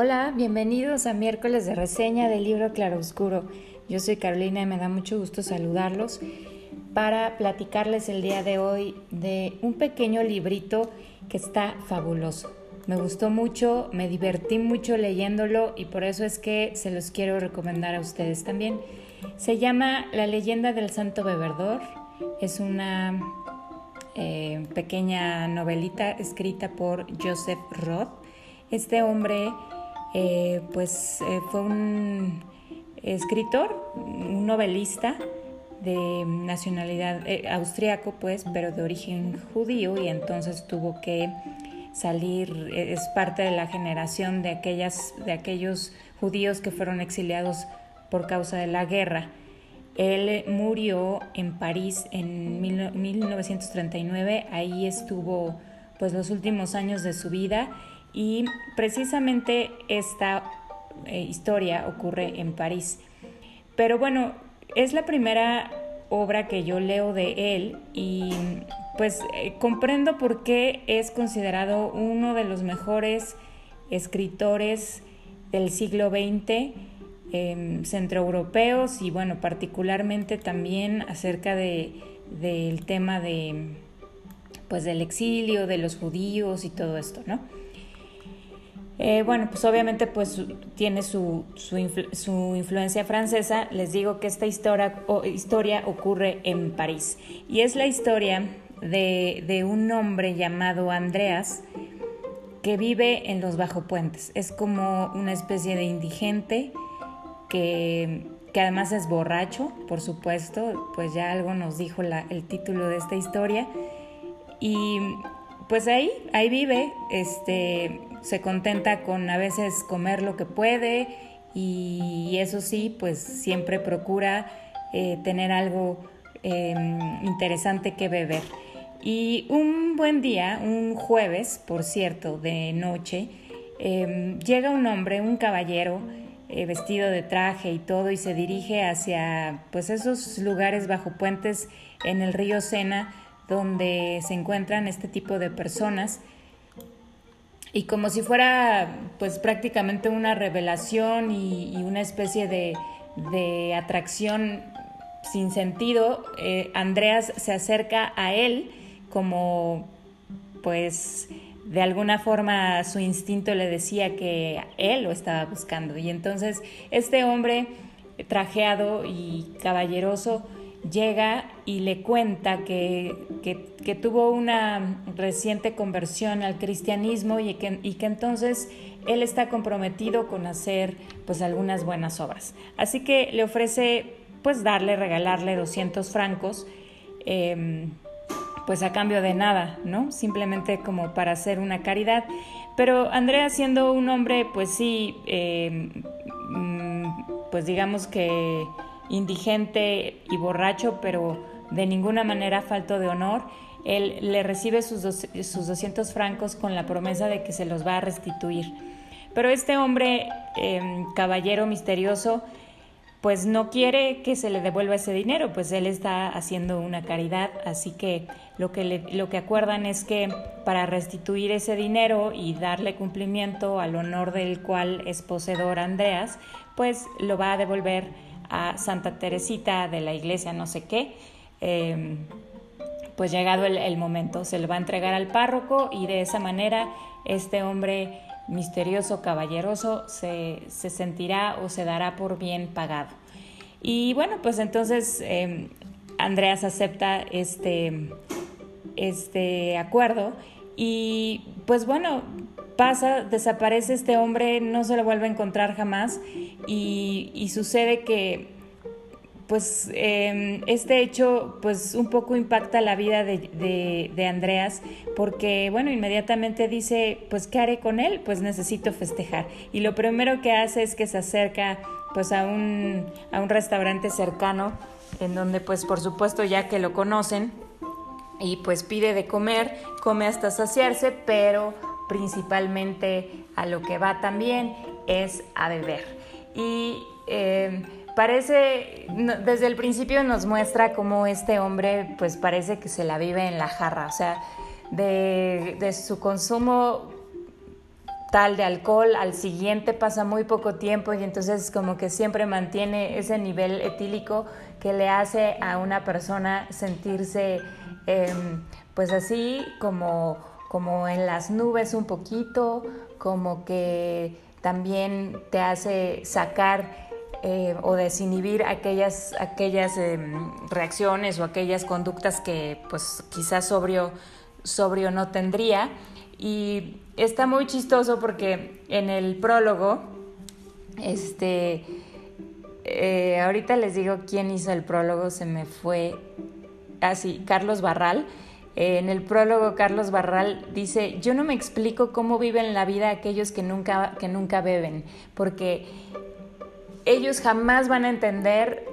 Hola, bienvenidos a miércoles de reseña del libro Claroscuro. Yo soy Carolina y me da mucho gusto saludarlos para platicarles el día de hoy de un pequeño librito que está fabuloso. Me gustó mucho, me divertí mucho leyéndolo y por eso es que se los quiero recomendar a ustedes también. Se llama La leyenda del Santo Beberdor. Es una eh, pequeña novelita escrita por Joseph Roth. Este hombre eh, pues eh, fue un escritor, un novelista de nacionalidad austriaco pues, pero de origen judío y entonces tuvo que salir, es parte de la generación de, aquellas, de aquellos judíos que fueron exiliados por causa de la guerra. Él murió en París en 1939, ahí estuvo pues los últimos años de su vida y precisamente esta eh, historia ocurre en París. Pero bueno, es la primera obra que yo leo de él y pues eh, comprendo por qué es considerado uno de los mejores escritores del siglo XX Em, centroeuropeos y bueno, particularmente también acerca de, del tema de, pues del exilio, de los judíos y todo esto, ¿no? Eh, bueno, pues obviamente pues tiene su, su, influencia francesa. Les digo que esta historia, ocurre en París y es la historia de, de un hombre llamado Andreas que vive en los bajo puentes. Es como una especie de indigente que, además es borracho, por supuesto, pues ya algo nos dijo el título de esta historia. Y pues ahí, ahí vive, este, se contenta con a veces comer lo que puede y eso sí, pues siempre procura eh, tener algo em, interesante que beber. Y un buen día, un jueves, por cierto, de noche, em, llega un hombre, un caballero, eh, vestido de traje y todo y se dirige hacia pues esos lugares bajo puentes en el río Sena donde se encuentran este tipo de personas y como si fuera pues prácticamente una revelación y, una especie de, atracción sin sentido, eh, Andreas se acerca a él como pues de alguna forma su instinto le decía que él lo estaba buscando. Y entonces este hombre trajeado y caballeroso llega y le cuenta que, que, tuvo una reciente conversión al cristianismo y que, y que, entonces él está comprometido con hacer pues algunas buenas obras. Así que le ofrece pues darle, regalarle 200 francos. Em, pues a cambio de nada, ¿no? Simplemente como para hacer una caridad. Pero Andrea siendo un hombre, pues sí, eh, mm, pues digamos que indigente y borracho, pero de ninguna manera falto de honor, él le recibe sus, sus 200 francos con la promesa de que se los va a restituir. Pero este hombre, eh, caballero misterioso, pues no quiere que se le devuelva ese dinero, pues él está haciendo una caridad, así que lo que, lo que acuerdan es que para restituir ese dinero y darle cumplimiento al honor del cual es poseedor Andreas, pues lo va a devolver a Santa Teresita de la iglesia no sé qué. Em, pues llegado el, momento, se le va a entregar al párroco y de esa manera este hombre misterioso, caballeroso, se, sentirá o se dará por bien pagado. Y bueno, pues entonces em, Andreas acepta este, este acuerdo y pues bueno, pasa, desaparece este hombre, no se lo vuelve a encontrar jamás y, sucede que pues em, este hecho pues un poco impacta la vida de, de, Andreas porque bueno inmediatamente dice pues qué haré con él pues necesito festejar y lo primero que hace es que se acerca pues a un, a un restaurante cercano en donde pues por supuesto ya que lo conocen y pues pide de comer come hasta saciarse pero principalmente a lo que va también es a beber. Y em, parece, desde el principio nos muestra cómo este hombre pues parece que se la vive en la jarra, o sea, de, su consumo tal de alcohol, al siguiente pasa muy poco tiempo y entonces como que siempre mantiene ese nivel etílico que le hace a una persona sentirse em, pues así como, como en las nubes un poquito, como que también te hace sacar eh, o desinhibir aquellas, aquellas em, reacciones o aquellas conductas que pues quizás sobrio, sobrio no tendría. Y está muy chistoso porque en el prólogo, este, eh, ahorita les digo quién hizo el prólogo, se me fue así, Carlos Barral. En el prólogo, Carlos Barral dice, yo no me explico cómo viven la vida aquellos que nunca, que nunca beben, porque ellos jamás van a entender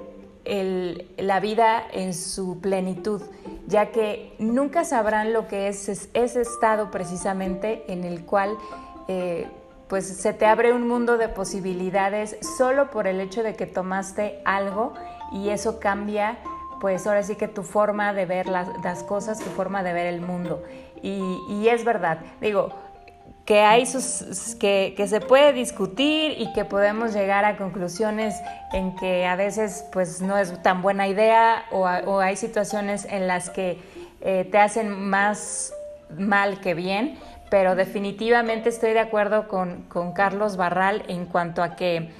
la vida en su plenitud, ya que nunca sabrán lo que es ese estado precisamente en el cual eh, pues se te abre un mundo de posibilidades solo por el hecho de que tomaste algo y eso cambia pues ahora sí que tu forma de ver las, cosas, tu forma de ver el mundo. Y, es verdad, digo, que, hay sus, que, se puede discutir y que podemos llegar a conclusiones en que a veces pues no es tan buena idea o, hay situaciones en las que eh, te hacen más mal que bien, pero definitivamente estoy de acuerdo con Carlos Barral en cuanto a que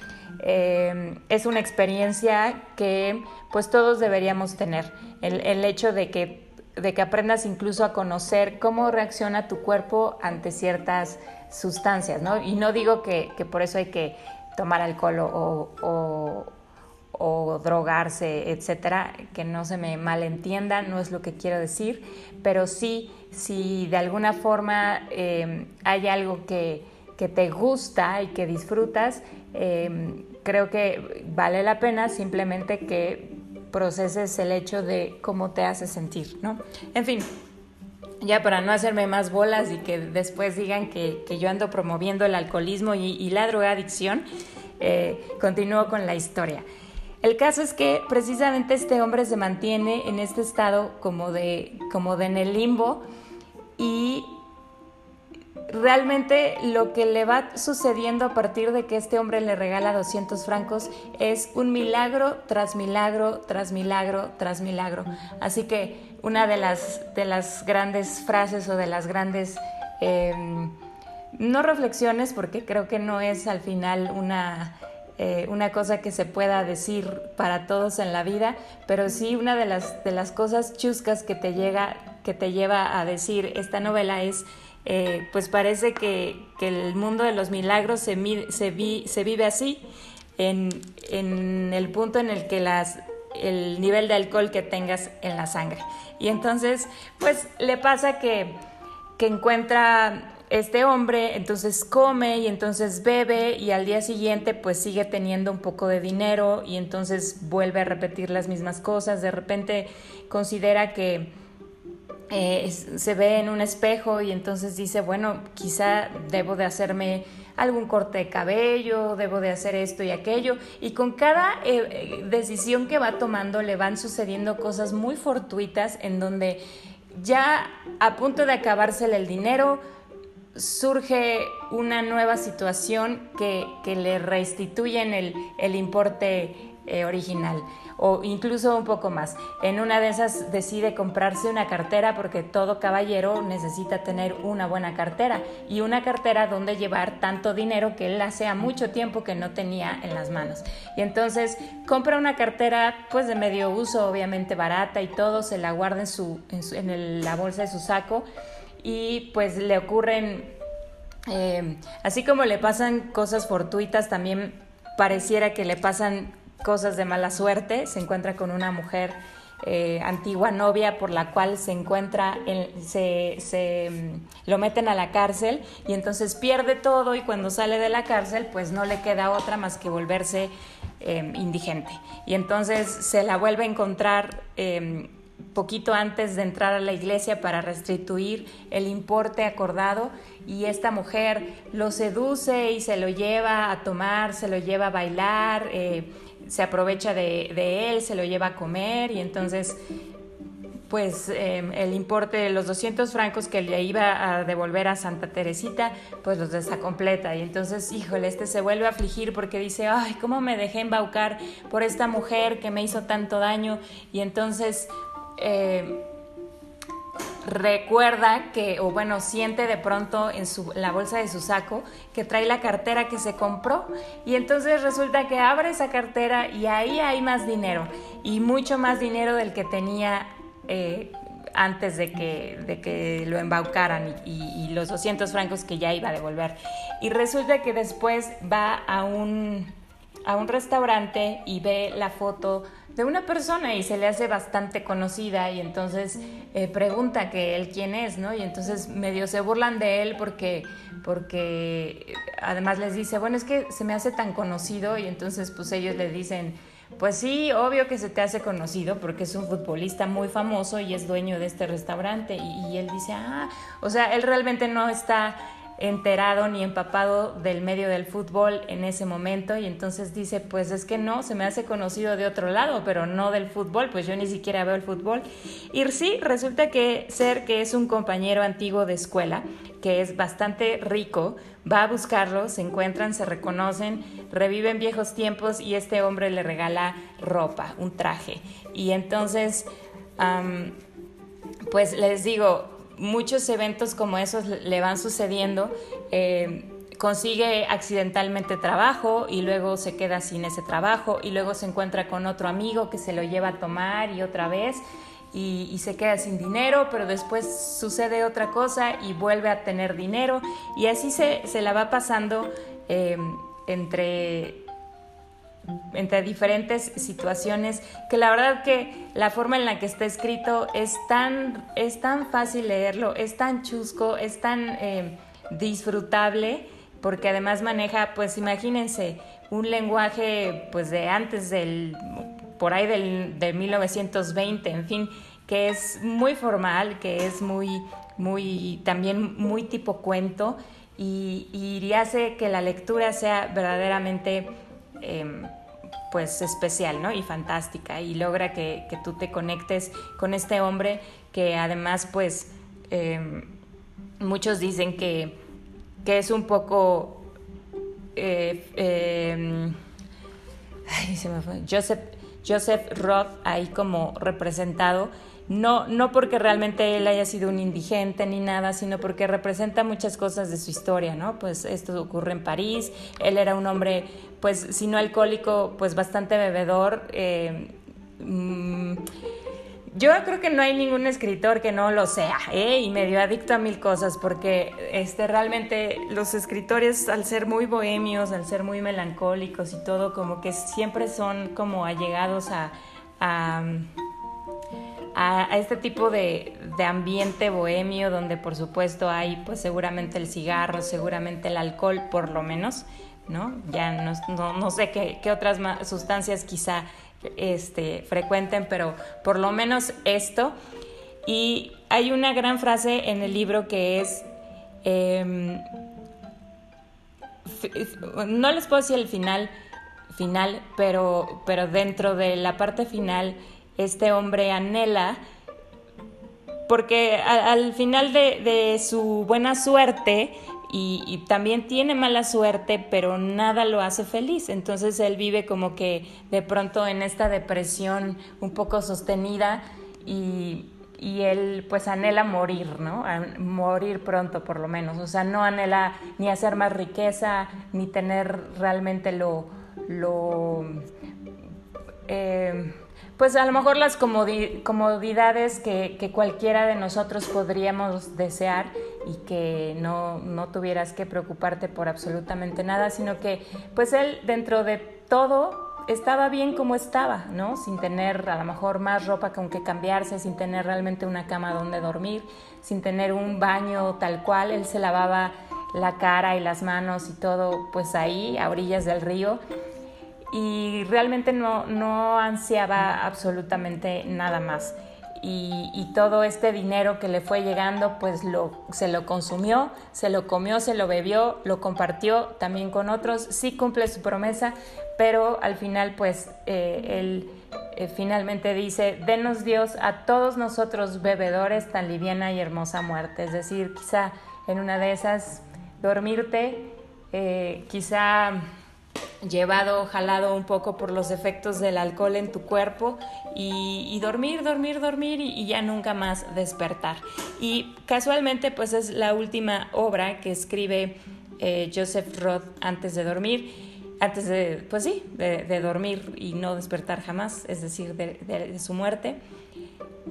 eh, es una experiencia que pues todos deberíamos tener. El, el hecho de que de que aprendas incluso a conocer cómo reacciona tu cuerpo ante ciertas sustancias, ¿no? Y no digo que, por eso hay que tomar alcohol o, o, drogarse, etcétera, que no se me malentienda, no es lo que quiero decir, pero sí, si de alguna forma em, hay algo que, que, te gusta y que disfrutas, em, creo que vale la pena simplemente que proceses el hecho de cómo te hace sentir, ¿no? En fin, ya para no hacerme más bolas y que después digan que, yo ando promoviendo el alcoholismo y, la drogadicción, eh, continúo con la historia. El caso es que precisamente este hombre se mantiene en este estado como de, como de en el limbo y realmente lo que le va sucediendo a partir de que este hombre le regala 200 francos es un milagro tras milagro, tras milagro, tras milagro. Así que una de las, de las grandes frases o de las grandes, em, no reflexiones, porque creo que no es al final una... Eh, una cosa que se pueda decir para todos en la vida, pero sí una de las, de las cosas chuscas que te, llega, que te lleva a decir esta novela es eh, pues parece que, el mundo de los milagros se, se, vive así, en, el punto en el que las, el nivel de alcohol que tengas en la sangre. Y entonces, pues le pasa que, que encuentra este hombre, entonces come y entonces bebe y al día siguiente pues sigue teniendo un poco de dinero y entonces vuelve a repetir las mismas cosas, de repente considera que eh, se ve en un espejo y entonces dice, bueno, quizá debo de hacerme algún corte de cabello, debo de hacer esto y aquello. Y con cada eh, eh, decisión que va tomando le van sucediendo cosas muy fortuitas en donde ya a punto de acabársele el dinero, surge una nueva situación que, le restituyen el, el importe original o incluso un poco más. En una de esas decide comprarse una cartera porque todo caballero necesita tener una buena cartera y una cartera donde llevar tanto dinero que él hacía mucho tiempo que no tenía en las manos. Y entonces compra una cartera pues de medio uso, obviamente barata y todo, se la guarda en, su, la bolsa de su saco y pues le ocurren, eh, así como le pasan cosas fortuitas, también pareciera que le pasan cosas de mala suerte, se encuentra con una mujer eh, antigua novia por la cual se encuentra, se, mm, lo meten a la cárcel y entonces pierde todo y cuando sale de la cárcel pues no le queda otra más que volverse em, indigente. Y entonces se la vuelve a encontrar em, poquito antes de entrar a la iglesia para restituir el importe acordado y esta mujer lo seduce y se lo lleva a tomar, se lo lleva a bailar. Se aprovecha de, él, se lo lleva a comer y entonces pues em, el importe de los 200 francos que le iba a devolver a Santa Teresita, pues los desacompleta. Y entonces, híjole, este se vuelve a afligir porque dice, ay, ¿cómo me dejé embaucar por esta mujer que me hizo tanto daño? Y entonces... Eh, recuerda que, o bueno, siente de pronto en su, la bolsa de su saco que trae la cartera que se compró y entonces resulta que abre esa cartera y ahí hay más dinero y mucho más dinero del que tenía eh, antes de que, de que lo embaucaran y, y, los 200 francos que ya iba a devolver. Y resulta que después va a un, a un restaurante y ve la foto de una persona y se le hace bastante conocida y entonces eh, pregunta que él quién es, ¿no? Y entonces medio se burlan de él porque, porque además les dice, bueno, es que se me hace tan conocido y entonces pues ellos le dicen, pues sí, obvio que se te hace conocido porque es un futbolista muy famoso y es dueño de este restaurante y, y él dice, ah, o sea, él realmente no está enterado ni empapado del medio del fútbol en ese momento y entonces dice, pues es que no, se me hace conocido de otro lado, pero no del fútbol, pues yo ni siquiera veo el fútbol. Y sí, resulta que ser que es un compañero antiguo de escuela, que es bastante rico, va a buscarlo, se encuentran, se reconocen, reviven viejos tiempos y este hombre le regala ropa, un traje. Y entonces, pues les digo, muchos eventos como esos le van sucediendo. Eh, consigue accidentalmente trabajo y luego se queda sin ese trabajo y luego se encuentra con otro amigo que se lo lleva a tomar y otra vez y, se queda sin dinero, pero después sucede otra cosa y vuelve a tener dinero y así se, se la va pasando eh, entre entre diferentes situaciones, que la verdad que la forma en la que está escrito es tan, es tan fácil leerlo, es tan chusco, es tan eh, disfrutable, porque además maneja, pues imagínense, un lenguaje pues de antes del, por ahí del, de 1920, en fin, que es muy formal, que es muy, muy, también muy tipo cuento, y, y hace que la lectura sea verdaderamente Em, pues especial, ¿no? Y fantástica y logra que, tú te conectes con este hombre que además pues em, muchos dicen que, que, es un poco eh, em, Joseph, Joseph Roth ahí como representado no, no porque realmente él haya sido un indigente ni nada, sino porque representa muchas cosas de su historia, ¿no? Pues esto ocurre en París, él era un hombre, pues, si no alcohólico, pues bastante bebedor. Eh, mm, yo creo que no hay ningún escritor que no lo sea, ¿eh? y medio adicto a mil cosas, porque este, realmente los escritores, al ser muy bohemios, al ser muy melancólicos y todo, como que siempre son como allegados a a, este tipo de, ambiente bohemio donde por supuesto hay pues seguramente el cigarro, seguramente el alcohol por lo menos, ¿no? Ya no, sé qué, otras sustancias quizá este, frecuenten, pero por lo menos esto. Y hay una gran frase en el libro que es, em, no les puedo decir el final, final, pero, pero dentro de la parte final este hombre anhela, porque al final de, su buena suerte, y, también tiene mala suerte, pero nada lo hace feliz. Entonces él vive como que de pronto en esta depresión un poco sostenida y, él pues anhela morir, ¿no? morir pronto por lo menos. O sea, no anhela ni hacer más riqueza, ni tener realmente lo... lo eh, pues a lo mejor las comodidades que, cualquiera de nosotros podríamos desear y que no, no, tuvieras que preocuparte por absolutamente nada, sino que pues él dentro de todo estaba bien como estaba, ¿no? Sin tener a lo mejor más ropa con que cambiarse, sin tener realmente una cama donde dormir, sin tener un baño tal cual, él se lavaba la cara y las manos y todo pues ahí, a orillas del río y realmente no, no ansiaba absolutamente nada más. y, todo este dinero que le fue llegando, pues lo, se lo consumió, se lo comió, se lo bebió, lo compartió también con otros, sí cumple su promesa, pero al final pues eh, él eh, finalmente dice, denos Dios a todos nosotros bebedores tan liviana y hermosa muerte, es decir, quizá en una de esas dormirte, eh, quizá llevado, jalado un poco por los efectos del alcohol en tu cuerpo y, dormir, dormir, dormir y, ya nunca más despertar. Y casualmente pues es la última obra que escribe eh, Joseph Roth antes de dormir, antes de, pues sí, de, dormir y no despertar jamás, es decir, de, su muerte.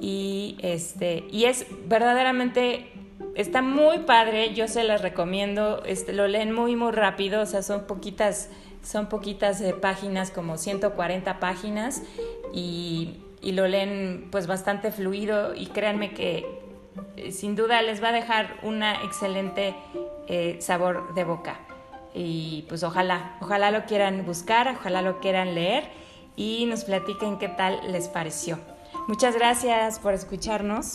Y, este, y es verdaderamente está muy padre, yo se las recomiendo, este, lo leen muy, muy rápido, o sea, son poquitas son poquitas eh, páginas, como 140 páginas, y, lo leen pues bastante fluido y créanme que eh, sin duda les va a dejar una excelente eh, sabor de boca. Y pues ojalá, ojalá lo quieran buscar, ojalá lo quieran leer y nos platiquen qué tal les pareció. Muchas gracias por escucharnos